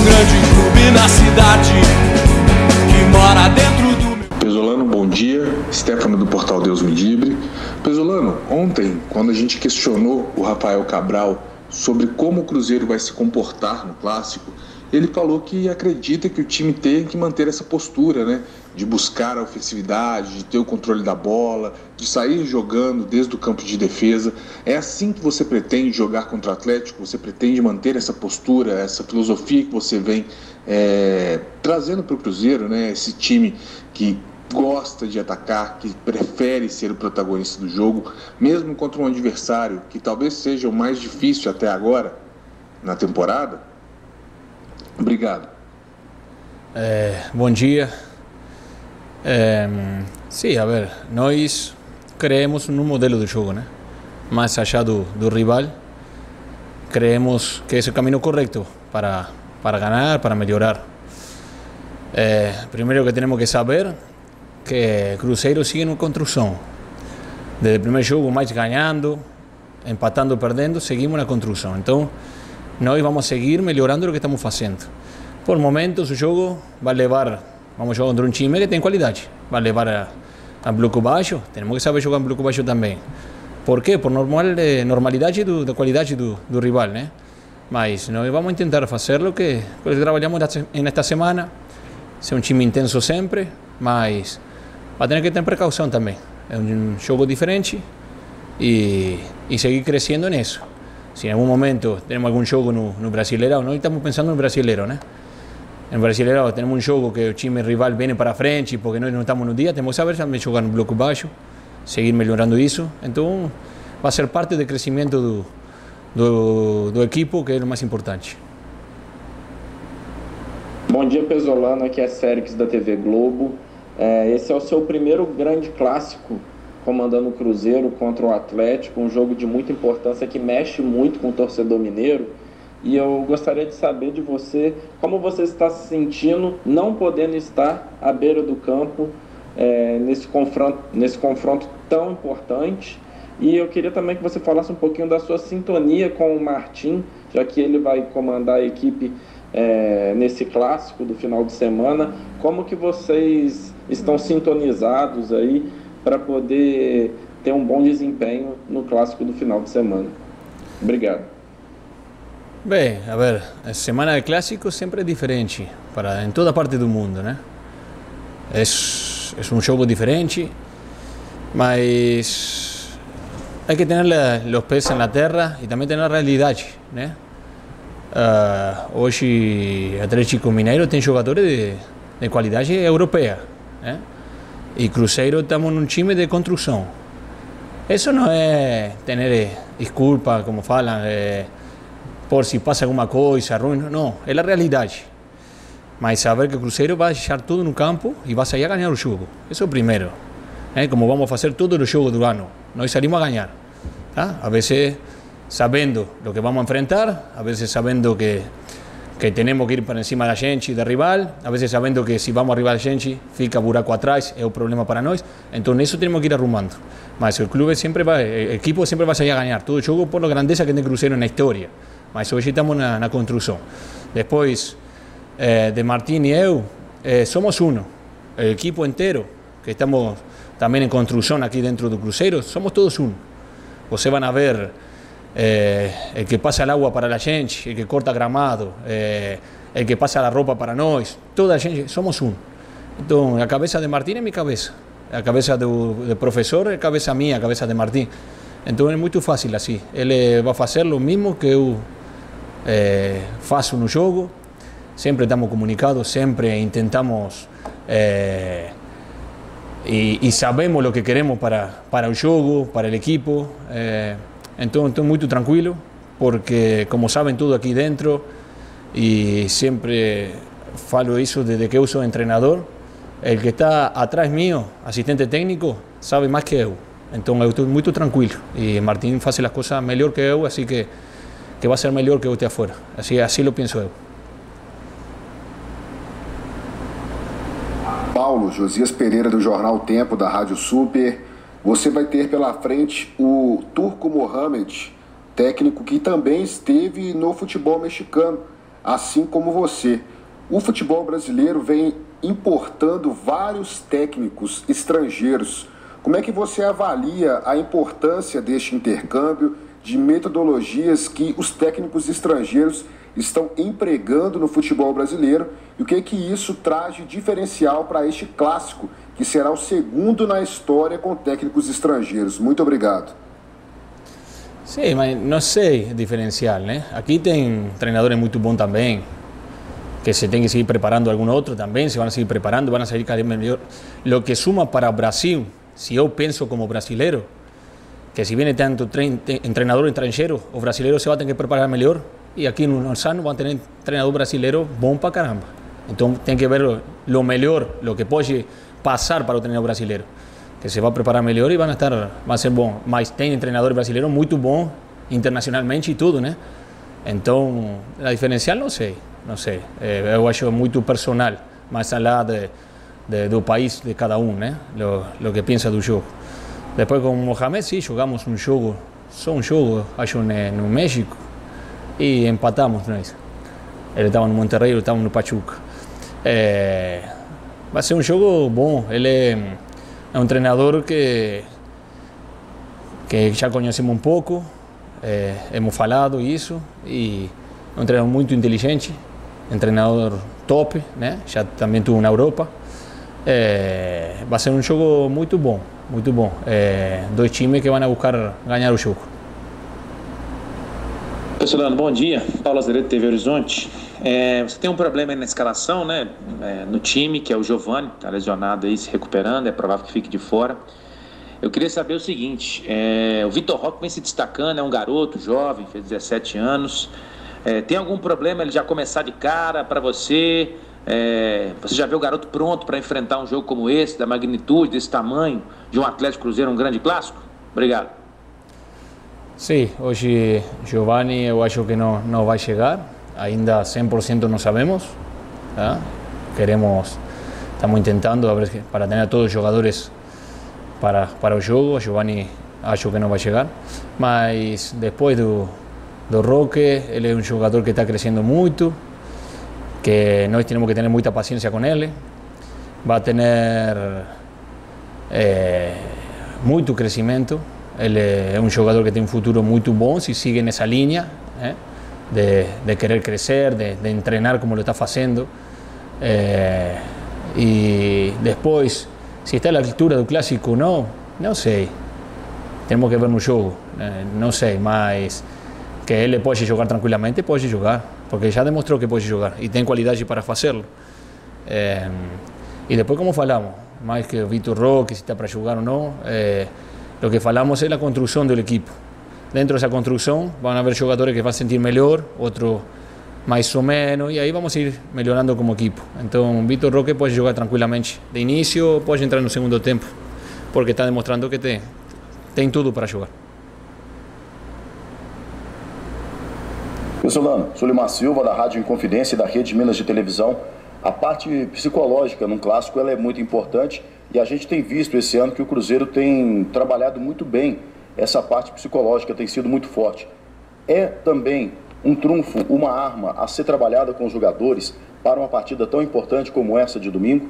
um grande clube na cidade que mora dentro do. Pesolano, bom dia. Stefano do Portal Deus Me Dibre. Pesolano, ontem, quando a gente questionou o Rafael Cabral sobre como o Cruzeiro vai se comportar no clássico, ele falou que acredita que o time tem que manter essa postura, né? De buscar a ofensividade, de ter o controle da bola, de sair jogando desde o campo de defesa. É assim que você pretende jogar contra o Atlético? Você pretende manter essa postura, essa filosofia que você vem é, trazendo para o Cruzeiro, né? Esse time que gosta de atacar, que prefere ser o protagonista do jogo, mesmo contra um adversário que talvez seja o mais difícil até agora na temporada? Obrigado. É, bom dia. É, sim, a ver, nós creemos no modelo do jogo, né? Mais allá do, do rival, creemos que é o caminho correto para, para ganhar, para melhorar. É, primeiro que temos que saber que Cruzeiro sigue em construção. Desde o primeiro jogo, mais ganhando, empatando, perdendo, seguimos na construção. Então, nós vamos seguir melhorando o que estamos fazendo. Por momentos, o jogo vai levar, vamos jogar contra um time que tem qualidade, vai levar a, a bloco baixo, temos que saber jogar em bloco baixo também. Por quê? Por normal, normalidade do, da qualidade do, do rival, né? Mas nós vamos tentar fazer o que, que trabalhamos nesta semana, ser um time intenso sempre, mas vai ter que ter precaução também. É um jogo diferente e, e seguir crescendo nisso. Si en algún momento tenemos algún jogo no, no Brasileirão, nós estamos pensando no Brasileiro? No Brasileirão temos um jogo que o time rival vem para frente porque nós não estamos no dia, temos que saber também jogar no bloco baixo, seguir melhorando isso. Então, vai ser parte do crescimento do, do, do equipo, que é o mais importante. Bom dia, Pesolano. Aqui é Sérix da TV Globo. É, esse é o seu primeiro grande clássico comandando o Cruzeiro contra o Atlético, um jogo de muita importância que mexe muito com o torcedor mineiro. E eu gostaria de saber de você como você está se sentindo não podendo estar à beira do campo é, nesse, confronto, nesse confronto tão importante. E eu queria também que você falasse um pouquinho da sua sintonia com o Martim, já que ele vai comandar a equipe é, nesse clássico do final de semana. Como que vocês estão sintonizados aí para poder ter um bom desempenho no clássico do final de semana. Obrigado. Bem, a ver, a semana de clássico sempre é diferente para em toda parte do mundo, né? É, é um jogo diferente, mas hay que tener los pés en la terra e também ter a realidade, né? Uh, hoje, Atlético Mineiro tem jogadores de, de qualidade europeia, né? E Cruzeiro estamos num time de construção. Isso não é ter desculpa, como falam, é, por se passa alguma coisa ruim, não, é a realidade. Mas saber que o Cruzeiro vai deixar tudo no campo e vai sair a ganhar o jogo. Isso é o primeiro. É como vamos fazer todo o jogo do ano. Nós salimos a ganhar. Tá? A vezes sabendo o que vamos a enfrentar, a vezes sabendo que que temos que ir para cima da gente, da rival, a vezes sabendo que se vamos arriba da gente, fica buraco atrás, é o problema para nós. Então, isso temos que ir arrumando. Mas o clube sempre vai, o equipo sempre vai sair a ganhar todo o jogo por a grandeza que tem Cruzeiro na história. Mas hoje estamos na, na construção. Depois, eh, de Martín e eu, eh, somos um. O equipo inteiro, que estamos também em construção aqui dentro do Cruzeiro, somos todos um. Você vai ver eh, el que pasa el agua para la gente, el que corta gramado, eh, el que pasa la ropa para nós, toda a gente, somos um. Então, a cabeça de Martim é minha cabeça, a cabeça do, professor é a cabeça minha, a cabeça de Martim. Então é muito fácil assim. Ele vai fazer o mesmo que eu eh, faço no jogo. Sempre estamos comunicados, sempre tentamos eh, e, e, sabemos o que queremos para, para o jogo, para o equipo. Eh, Então estou muito tranquilo, porque como sabem tudo aqui dentro, e sempre falo isso desde que eu sou treinador, o que está atrás mío, assistente técnico, sabe mais que eu. Então eu estou muito tranquilo e Martim faz as coisas melhor que eu, assim que, que vai ser melhor que eu até afora. Assim, assim lo penso eu. Paulo, Josias Pereira do Jornal Tempo, da Rádio Super. Você vai ter pela frente o Turco Mohamed, técnico que também esteve no futebol mexicano. assim como você. O futebol brasileiro vem importando vários técnicos estrangeiros. Como é que você avalia a importância deste intercâmbio de metodologias que os técnicos estrangeiros estão empregando no futebol brasileiro e o que que isso traz de diferencial para este clássico, que será o segundo na história com técnicos estrangeiros. Muito obrigado. Sim, mas não sei diferencial, né? Aqui tem treinadores muito bons também, que se tem que seguir preparando algum outro também, se vão seguir preparando, vão sair cada vez melhor. Lo que suma para o Brasil, se eu penso como brasileiro, que si viene tanto entrenador estrangeiro, o brasileiro se vai ter que preparar melhor e aqui no Orsano vão ter treinador brasileiro bom para caramba. Então tem que ver lo melhor, lo que pode passar para o treinador brasileiro, que se vai preparar melhor e vão estar, vai ser bom. Mas tem treinador brasileiro muito bom internacionalmente e tudo, né? Então a diferencial não sei, não sei. É, eu acho muito personal, mais além de, de, do país de cada um, né? Lo, lo que pensa do jogo. Depois com o Mohamed, sim, jogamos um jogo, só um jogo, acho, no México, e empatamos nós. Ele estava no Monterrey, eu estava no Pachuca. É, vai ser um jogo bom. Ele é, um treinador que, que já conhecemos um pouco, é, hemos falado isso, e é um treinador muito inteligente, um treinador top, né? já também tuvo na Europa. É, vai ser um jogo muito bom, muito bom. É, dois times que vão buscar ganhar o jogo. Solano, bom dia. Paulo Azeredo, TV Horizonte. É, você tem um problema na escalação, né? É, no time, que é o Giovani, está lesionado aí, se recuperando, é provável que fique de fora. Eu queria saber o seguinte: é, o Vitor Roque vem se destacando, é um garoto jovem, fez 17 anos. É, tem algum problema ele já começar de cara para você? É, você já vê o garoto pronto para enfrentar um jogo como esse, da magnitude, desse tamanho, de um Atlético Cruzeiro, um grande clássico? Obrigado. Sim, hoje Giovanni eu acho que não, não vai chegar, ainda 100% não sabemos. Tá? Queremos, estamos tentando para ter todos os jogadores para, para o jogo. Giovanni acho que não vai chegar, mas depois do, do Roque, ele é um jogador que está crescendo muito, que nós temos que ter muita paciência com ele. Vai ter é, muito crescimento. Ele é um jogador que tem um futuro muito bom se sigue nessa linha é, de, de, querer crescer, de, de, entrenar como lo está fazendo. É, e depois, se está à altura do clássico ou não, não sei. Temos que ver no jogo, não sei, mas que ele pode jogar tranquilamente, pode jogar porque já demonstrou que pode jogar e tem qualidade para fazê-lo. É, e depois, como falamos, mais que o Vitor Roque, se está para jogar ou não, é, o que falamos é a construção do equipo. Dentro dessa construção, vão haver jogadores que vão sentir melhor, outros mais ou menos, e aí vamos ir melhorando como equipo. Então, Vitor Roque pode jogar tranquilamente de início, pode entrar no segundo tempo, porque está demonstrando que tem, tem tudo para jogar. Solano, Sulimar Silva, da Rádio Inconfidência e da Rede Minas de Televisão. A parte psicológica num clássico ela é muito importante e a gente tem visto esse ano que o Cruzeiro tem trabalhado muito bem. Essa parte psicológica tem sido muito forte. É também um trunfo, uma arma a ser trabalhada com os jogadores para uma partida tão importante como essa de domingo?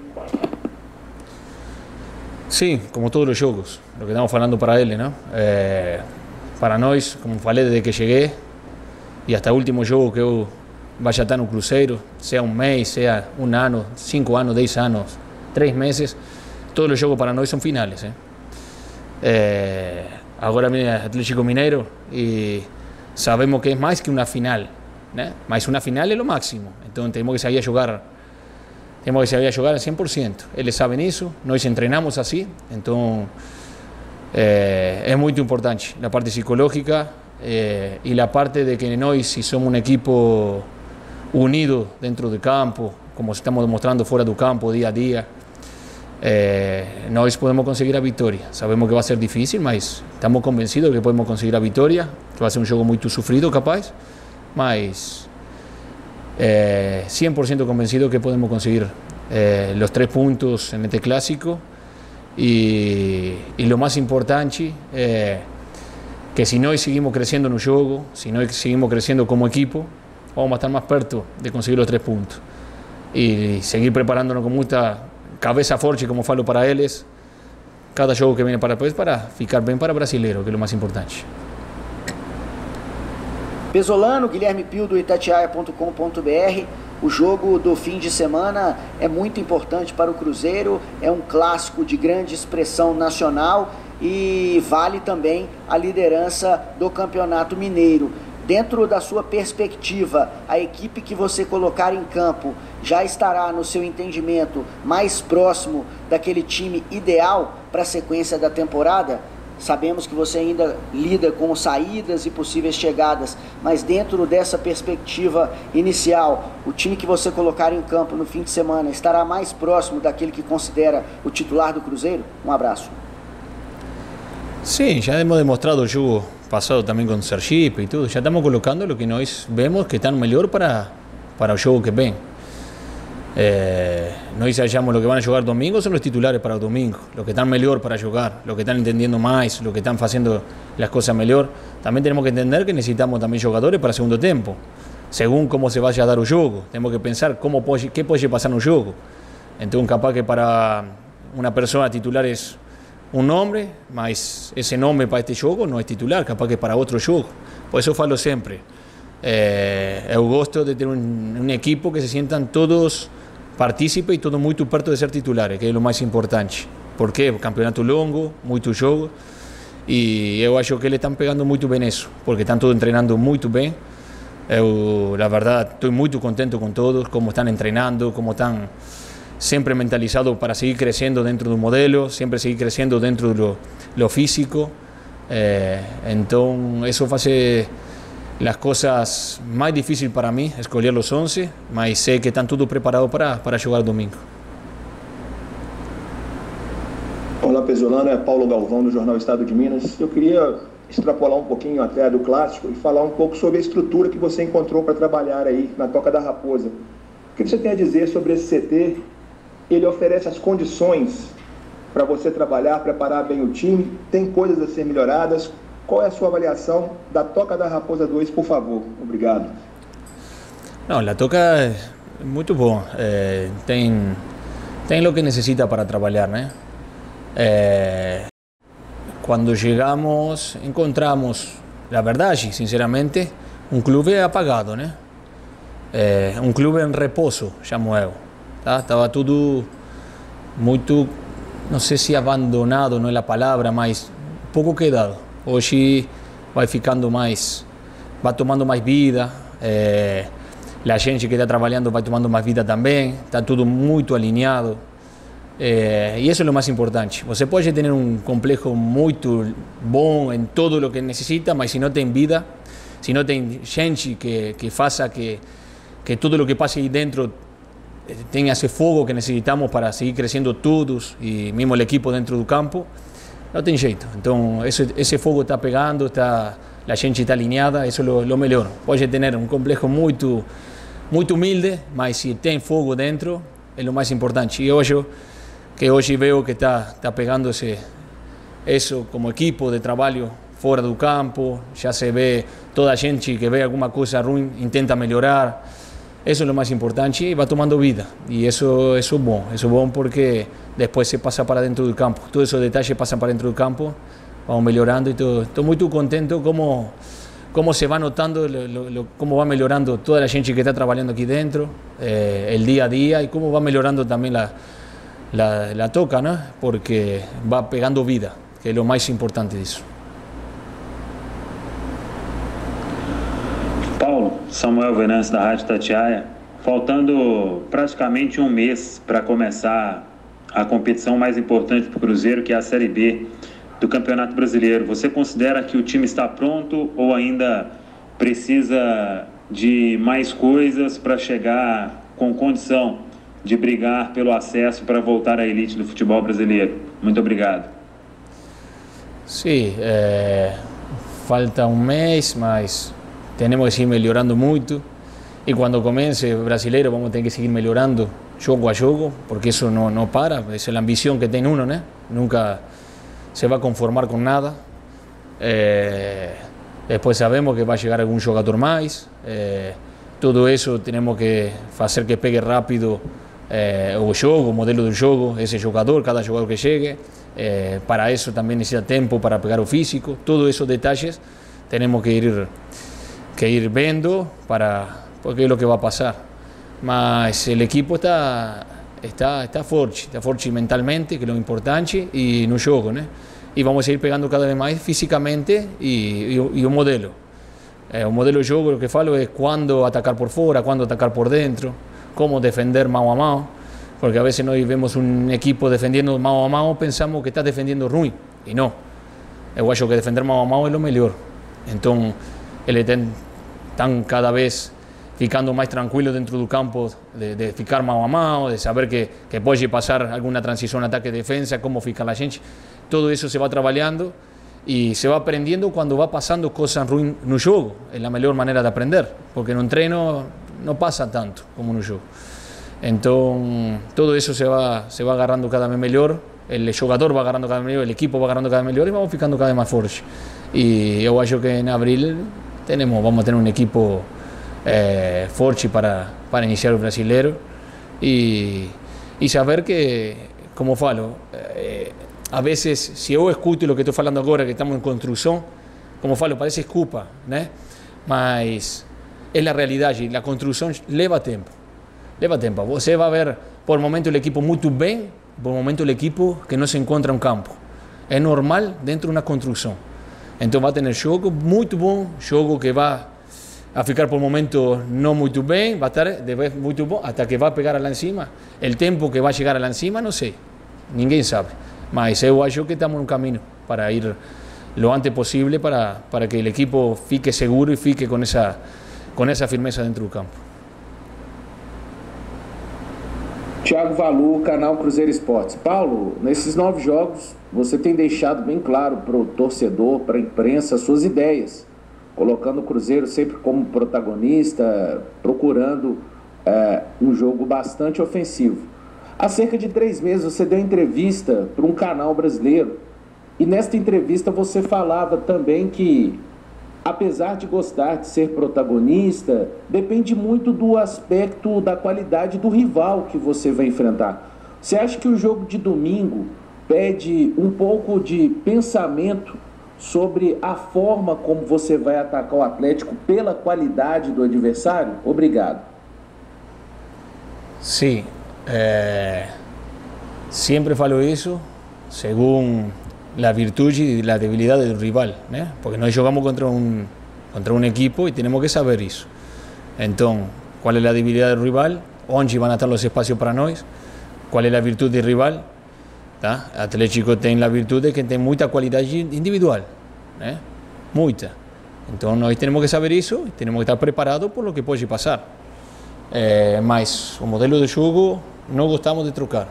Sim, como todos os jogos, o que estamos falando para ele, não? É, para nós, como falei desde que cheguei, e até o último jogo que eu vaya estar no Cruzeiro, seja um mês, seja um ano, cinco anos, dez anos, três meses, todos os jogos para nós são finais. Eh? É, agora vem Atlético Mineiro e sabemos que é mais que uma final, né? mas uma final é o máximo, então temos que sair a jogar temos que saber a jogar al 100%. Eles sabem isso, nós treinamos assim, então é, é muito importante. A parte psicológica, eh, y la parte de que nós, si somos un equipo unido dentro del campo, como estamos demostrando fuera del campo día a día, eh, nós podemos conseguir a vitória. Sabemos que vai ser difícil, mas estamos convencidos que podemos conseguir a vitória, que vai ser um jogo muito sofrido, capaz, mas eh, 100% convencido que podemos conseguir eh, os três pontos neste clássico e, e o mais importante é que si no seguimos creciendo en un juego, si no seguimos creciendo como equipo, vamos a estar más perto de conseguir los tres puntos. Y seguir preparándonos con mucha cabeza fuerte, como falo para ellos, cada jogo que viene para depois para ficar bem para brasileiro, que é o mais importante. Pesolano, Guilherme Pio do Itatiaia.com.br. O jogo do fim de semana é muito importante para o Cruzeiro, é um clássico de grande expressão nacional e vale também a liderança do Campeonato Mineiro. Dentro da sua perspectiva, a equipe que você colocar em campo já estará, no seu entendimento, mais próximo daquele time ideal para a sequência da temporada? Sabemos que você ainda lida com saídas e possíveis chegadas, mas dentro dessa perspectiva inicial, o time que você colocar em campo no fim de semana estará mais próximo daquele que considera o titular do Cruzeiro? Um abraço. Sim, já hemos demonstrado o jogo passado também com o Sergipe e tudo. Já estamos colocando o que nós vemos que estão melhor para, para o jogo que vem. Eh, no ensayamos lo que van a jugar domingo, son los titulares para el domingo, los que están mejor para jugar, los que están entendiendo más, los que están haciendo las cosas mejor. También tenemos que entender que necesitamos también jugadores para el segundo tiempo, según cómo se vaya a dar el juego. Tenemos que pensar cómo puede, qué puede pasar en el juego. Entonces, capaz que para una persona titular es un nombre, mas ese nombre para este juego no es titular, capaz que para otro juego. Por eso falo siempre. Eh, eu gosto de ter um, um equipo que se sientam todos partícipe e todo muito perto de ser titulares, que é o mais importante. Porque campeonato longo, muito jogo, e eu acho que eles estão pegando muito bem isso, porque estão todos treinando muito bem. Eu, na verdade, estou muito contente com todos, como estão treinando, como estão sempre mentalizados para seguir crescendo dentro do modelo, sempre seguir crescendo dentro do lo físico. Eh, então, isso faz las cosas más difíciles para mí, escolher los 11, mas sé que están todos preparados para, para jugar domingo. Olá, Pesolano, é Paulo Galvão do Jornal Estado de Minas. Eu queria extrapolar um pouquinho até do clássico e falar um pouco sobre a estrutura que você encontrou para trabalhar aí na Toca da Raposa. O que você tem a dizer sobre esse CT? Ele oferece as condições para você trabalhar, preparar bem o time? Tem coisas a ser melhoradas? Qual é a sua avaliação da Toca da Raposa 2, por favor? Obrigado. Não, a Toca é muito bom. É, tem, tem o que necessita para trabalhar, né? É, quando chegamos, encontramos, na verdade, sinceramente, um clube apagado, né? É, um clube em repouso, chamo eu. Tá? Estava tudo muito, não sei se abandonado, não é a palavra, mas pouco quedado. Hoje vai ficando mais, vai tomando mais vida. É, a gente que está trabalhando vai tomando mais vida também. Está tudo muito alinhado. É, e isso é o mais importante. Você pode ter um complexo muito bom em tudo o que necessita, mas se não tem vida, se não tem gente que, que faça que, que tudo o que passe aí dentro tenha esse fogo que necessitamos para seguir crescendo todos e mesmo o equipo dentro do campo, não tem jeito. Então, esse, fogo está pegando, está, a gente está alinhada, isso é o, melhor. Pode ter um complexo muito, muito humilde, mas se tem fogo dentro, é o mais importante. E acho que hoje vejo que está, está pegando esse, isso como equipo de trabalho fora do campo, já se vê toda a gente que vê alguma coisa ruim, intenta melhorar. Isso é o mais importante e vai tomando vida. E isso, isso é bom. Isso é bom porque depois se passa para dentro do campo. Todos esses detalhes passam para dentro do campo, vão melhorando e estou muito contente como como se vai notando, lo, lo, como vai melhorando toda a gente que está trabalhando aqui dentro, eh, el dia a dia e como vai melhorando também a, la, la toca, né? porque vai pegando vida, que é o mais importante disso. Samuel Venâncio da Rádio Tatiaia. Faltando praticamente um mês para começar a competição mais importante para o Cruzeiro, que é a Série B do Campeonato Brasileiro. Você considera que o time está pronto ou ainda precisa de mais coisas para chegar com condição de brigar pelo acesso para voltar à elite do futebol brasileiro? Muito obrigado. Sim, é... falta um mês, mas tenemos que seguir mejorando mucho y cuando comience el brasileiro vamos a tener que seguir mejorando juego a juego porque eso no, no para, es la ambición que tiene uno, ¿no? nunca se va a conformar con nada. Eh, después sabemos que va a llegar algún jugador más, eh, Tudo isso temos que fazer que pegue rápido eh, o jogo, o modelo do jogo, esse jogador, cada jogador que chegue. Para isso também necessita tempo para pegar o físico. Todos esses detalhes temos que ir que ir vendo para porque é o que vai passar. Mas o equipo está está está forte, está forte mentalmente, que é o importante, e no jogo, né? E vamos a ir pegando cada vez mais fisicamente e, e, e o modelo. Eh, o modelo de jogo, o que falo é quando atacar por fora, quando atacar por dentro, como defender mão a mão, porque a veces nós vemos um equipo defendendo mão a mão, pensamos que está defendendo ruim, e não. Eu acho que defender mão a mão é o melhor. Então, ele tem, estão cada vez ficando mais tranquilo dentro do campo, de, de ficar mão a mão, de saber que, que pode passar alguma transição ataque-defesa, como fica a gente. Todo isso se vai trabalhando e se vai aprendendo quando vai passando coisas ruins no jogo. É a melhor maneira de aprender, porque no treino não passa tanto como no jogo. Então, todo isso se vai, se vai agarrando cada vez melhor, o jogador vai agarrando cada vez melhor, o equipo vai agarrando cada vez melhor e vamos ficando cada vez mais fortes. E eu acho que em abril tenemos, vamos a ter um equipo eh, para, para iniciar o brasileiro e, e saber que, como falo, eh, a vezes, se eu escuto o que estou falando agora, que estamos em construção, como falo, parece escupa, né? Mas é a realidade, a construção leva tempo. Leva tempo. Você vai ver, por momento, o equipo muito bem, por momento, o equipo que não se encontra no campo. É normal dentro de uma construção. Então vai ter jogo muito bom, jogo que vai a ficar por momento não muito bem, vai estar depois muito bom, até que vai pegar lá em cima. O tempo que vai chegar lá em cima, não sei. Ninguém sabe. Mas eu acho que estamos no caminho para ir lo antes possível para, para que o equipo fique seguro e fique com essa, com essa firmeza dentro do campo. Tiago Valu, canal Cruzeiro Esportes. Paulo, nesses nove jogos, você tem deixado bem claro para o torcedor, para a imprensa, suas ideias, colocando o Cruzeiro sempre como protagonista, procurando é, um jogo bastante ofensivo. Há cerca de três meses você deu entrevista para um canal brasileiro e nesta entrevista você falava também que, apesar de gostar de ser protagonista, depende muito do aspecto da qualidade do rival que você vai enfrentar. Você acha que o jogo de domingo pede um pouco de pensamento sobre a forma como você vai atacar o Atlético pela qualidade do adversário? Obrigado. Sim, é, sempre falo isso, segundo a virtude e a debilidade do rival, né? Porque nós jogamos contra um contra um equipo e temos que saber isso. Então, qual é a debilidade do rival? Onde vão estar os espaços para nós? Qual é a virtude do rival? Tá? Atlético tem a virtude que tem muita qualidade individual, né? Muita. Então nós temos que saber isso e temos que estar preparados por lo que pode passar. É, mas o modelo de jogo não gostamos de trocar,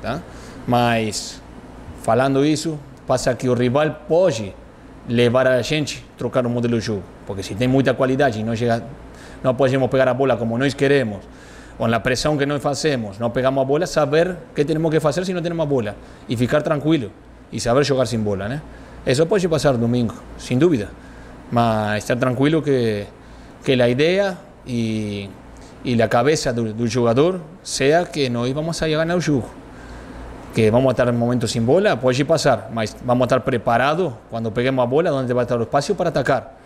tá? Mas falando isso, passa que o rival pode levar a gente a trocar o modelo de jogo, porque se tem muita qualidade e não chega, não podemos pegar a bola como nós queremos, com a pressão que nós fazemos, não pegamos a bola, saber o que temos que fazer se não temos a bola e ficar tranquilo e saber jogar sem bola, né? Isso pode passar domingo, sem dúvida, mas estar tranquilo que que a ideia e y la cabeza del, del, jugador sea que nós vamos a ganhar o jogo. Que vamos a estar en momentos sin bola, pode passar, mas vamos a estar preparados quando peguemos a bola, onde vai estar o espaço para atacar,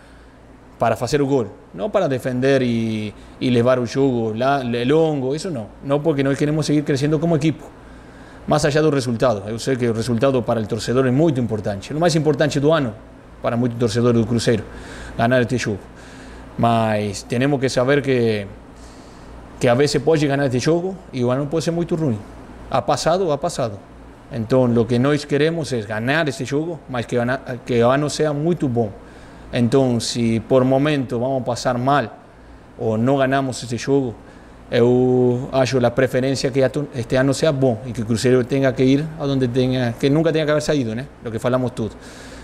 para fazer o gol, não para defender e, e levar o jogo lá, longo, isso não. Não porque nós queremos seguir crescendo como equipo. Mais allá do resultado, eu sei que o resultado para o torcedor é muito importante, o mais importante do ano para muitos torcedores do Cruzeiro, ganhar este jogo. Mas temos que saber que que a veces pode ganhar este jogo e o ano pode ser muito ruim. Ha passado, ha passado. Então, o que nós queremos é ganhar este jogo, mas que, que o ano seja muito bom. Então, se por momento vamos passar mal ou não ganhamos este jogo, eu acho a preferência que este ano seja bom e que o Cruzeiro tenha que ir aonde tenha, que nunca tenha que haver saído, né? O que falamos tudo.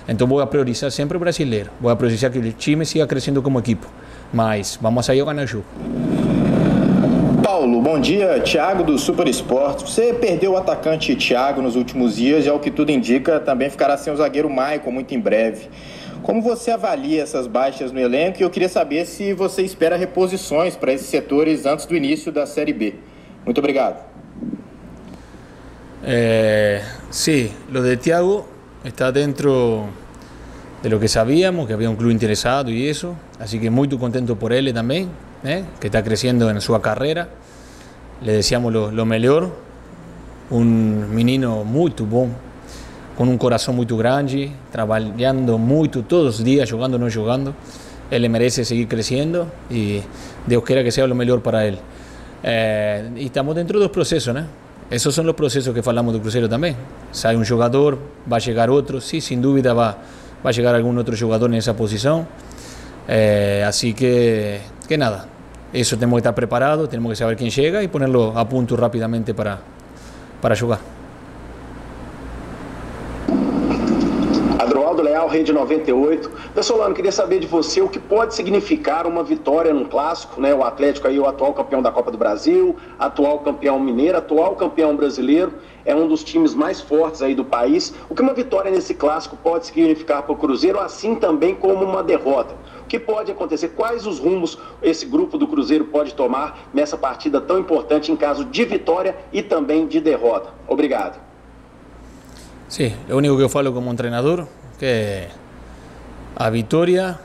Então, vou a priorizar sempre o brasileiro. Vou a priorizar que o time siga crescendo como equipo. Mas vamos sair a ganhar o jogo. Paulo, bom dia. Thiago do Super Esportes. Você perdeu o atacante Thiago nos últimos dias e, ao que tudo indica, também ficará sem o zagueiro Maicon muito em breve. Como você avalia essas baixas no elenco? E eu queria saber se você espera reposições para esses setores antes do início da Série B. Muito obrigado. Eh, sí, lo de Tiago está dentro de lo que sabíamos, que había un club interesado y eso. Así que muy contento por él también, ¿eh? que está creciendo en su carrera. Le deseamos lo, lo mejor. Un menino muy bom, com um coração muito grande, trabalhando muito todos os dias, jogando ou não jogando. Ele merece seguir crescendo e Deus queira que seja o melhor para ele. É, e estamos dentro dos processos, né? Esses são os processos que falamos do Cruzeiro também. Sai um jogador, vai chegar outro, sim, sem dúvida vai, vai chegar algum outro jogador nessa posição. É, assim que, que nada, isso temos que estar preparados, temos que saber quem chega e ponerlo a ponto rapidamente para, para jogar. Leal, Rede 98. Pessolano, queria saber de você o que pode significar uma vitória num clássico, né? O Atlético aí, o atual campeão da Copa do Brasil, atual campeão mineiro, atual campeão brasileiro, é um dos times mais fortes aí do país. O que uma vitória nesse clássico pode significar para o Cruzeiro, assim também como uma derrota? O que pode acontecer? Quais os rumos esse grupo do Cruzeiro pode tomar nessa partida tão importante em caso de vitória e também de derrota? Obrigado. Sí, lo único que eu falo como treinador que a vitória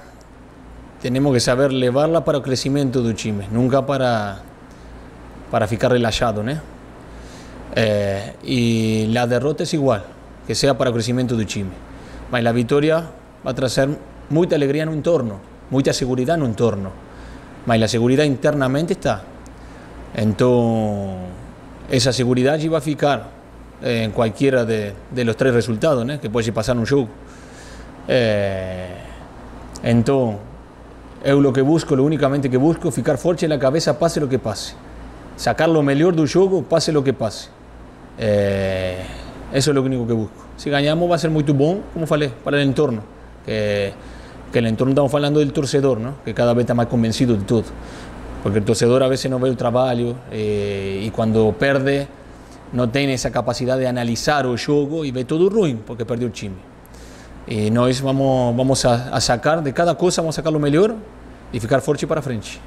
temos que saber levarla para o crescimento do time, nunca para para ficar relaxado, né? Eh, e a derrota é igual, que seja para o crescimento do time. Mas a vitória vai trazer muita alegria no entorno, muita segurança no entorno. Mas a segurança internamente está. Então, essa segurança vai ficar en cualquiera de, de los tres resultados ¿no? que puede pasar un jogo. Eh, entonces, eu lo que busco, lo únicamente que busco, ficar forte na cabeça, pase lo que pase. Sacar lo melhor do jogo, pase lo que pase. Eh, eso es lo único que busco. Si ganhamos, va a ser muito bom, como falei, para o entorno. Que el entorno estamos falando del torcedor, ¿no? que cada vez está más convencido de todo. Porque el torcedor a veces no ve el trabalho eh, y cuando perde não tem essa capacidade de analisar o jogo e vê tudo ruim porque perdeu o time. E nós vamos, vamos a, a sacar de cada coisa, vamos a sacar o melhor e ficar forte para frente.